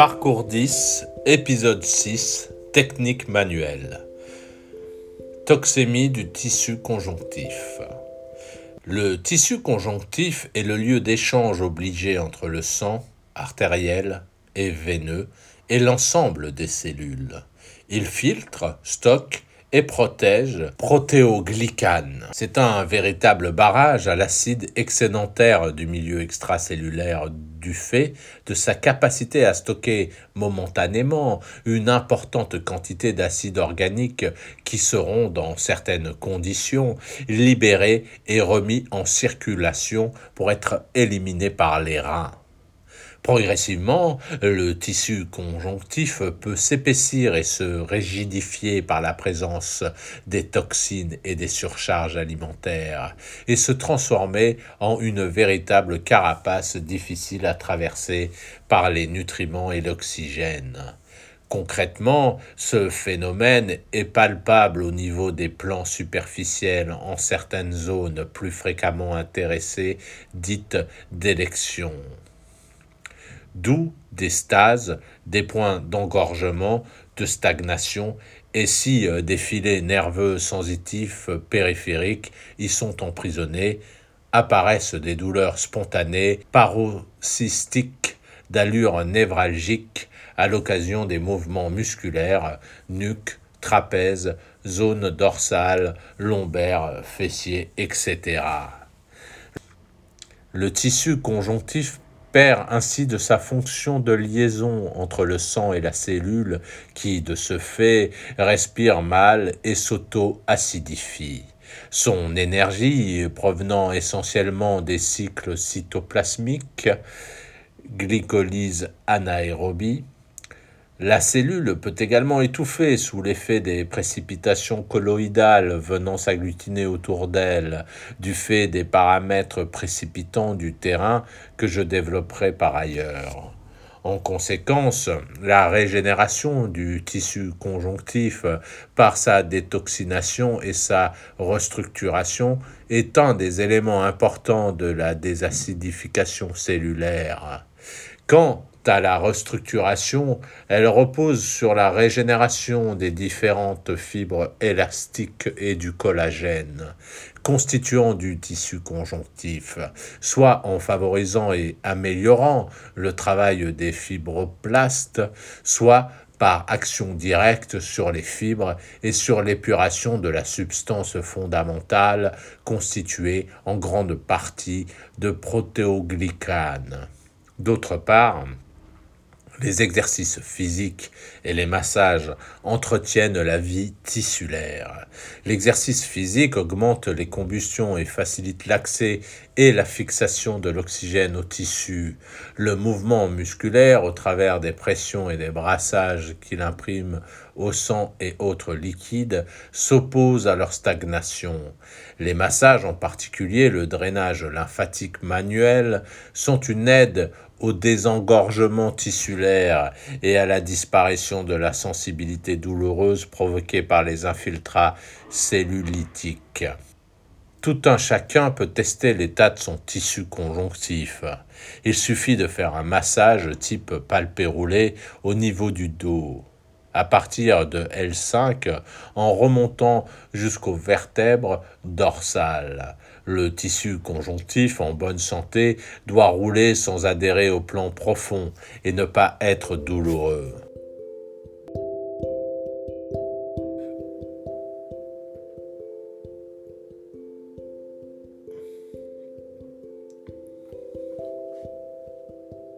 Parcours 10, épisode 6, technique manuelle. Toxémie du tissu conjonctif. Le tissu conjonctif est le lieu d'échange obligé entre le sang, artériel et veineux, et l'ensemble des cellules. Il filtre, stocke et protège protéoglycane. C'est un véritable barrage à l'acide excédentaire du milieu extracellulaire du fait de sa capacité à stocker momentanément une importante quantité d'acides organiques qui seront, dans certaines conditions, libérés et remis en circulation pour être éliminés par les reins. Progressivement, le tissu conjonctif peut s'épaissir et se rigidifier par la présence des toxines et des surcharges alimentaires et se transformer en une véritable carapace difficile à traverser par les nutriments et l'oxygène. Concrètement, ce phénomène est palpable au niveau des plans superficiels en certaines zones plus fréquemment intéressées, dites d'élection d'où des stases, des points d'engorgement, de stagnation, et si euh, des filets nerveux sensitifs euh, périphériques y sont emprisonnés, apparaissent des douleurs spontanées, parocystiques, d'allure névralgique à l'occasion des mouvements musculaires, nuque, trapèze, zone dorsale, lombaire, fessier, etc. Le tissu conjonctif perd ainsi de sa fonction de liaison entre le sang et la cellule qui, de ce fait, respire mal et s'auto-acidifie. Son énergie, provenant essentiellement des cycles cytoplasmiques, glycolyse anaérobie, la cellule peut également étouffer sous l'effet des précipitations colloïdales venant s'agglutiner autour d'elle, du fait des paramètres précipitants du terrain que je développerai par ailleurs. En conséquence, la régénération du tissu conjonctif par sa détoxination et sa restructuration est un des éléments importants de la désacidification cellulaire. Quand à la restructuration, elle repose sur la régénération des différentes fibres élastiques et du collagène, constituant du tissu conjonctif, soit en favorisant et améliorant le travail des fibroblastes, soit par action directe sur les fibres et sur l'épuration de la substance fondamentale constituée en grande partie de protéoglycane. D'autre part, les exercices physiques et les massages entretiennent la vie tissulaire. L'exercice physique augmente les combustions et facilite l'accès et la fixation de l'oxygène au tissu. Le mouvement musculaire, au travers des pressions et des brassages qu'il imprime au sang et autres liquides, s'oppose à leur stagnation. Les massages, en particulier le drainage lymphatique manuel, sont une aide au désengorgement tissulaire et à la disparition de la sensibilité douloureuse provoquée par les infiltrats cellulitiques. Tout un chacun peut tester l'état de son tissu conjonctif. Il suffit de faire un massage type palpé roulé au niveau du dos à partir de L5 en remontant jusqu'aux vertèbres dorsales. Le tissu conjonctif en bonne santé doit rouler sans adhérer au plan profond et ne pas être douloureux.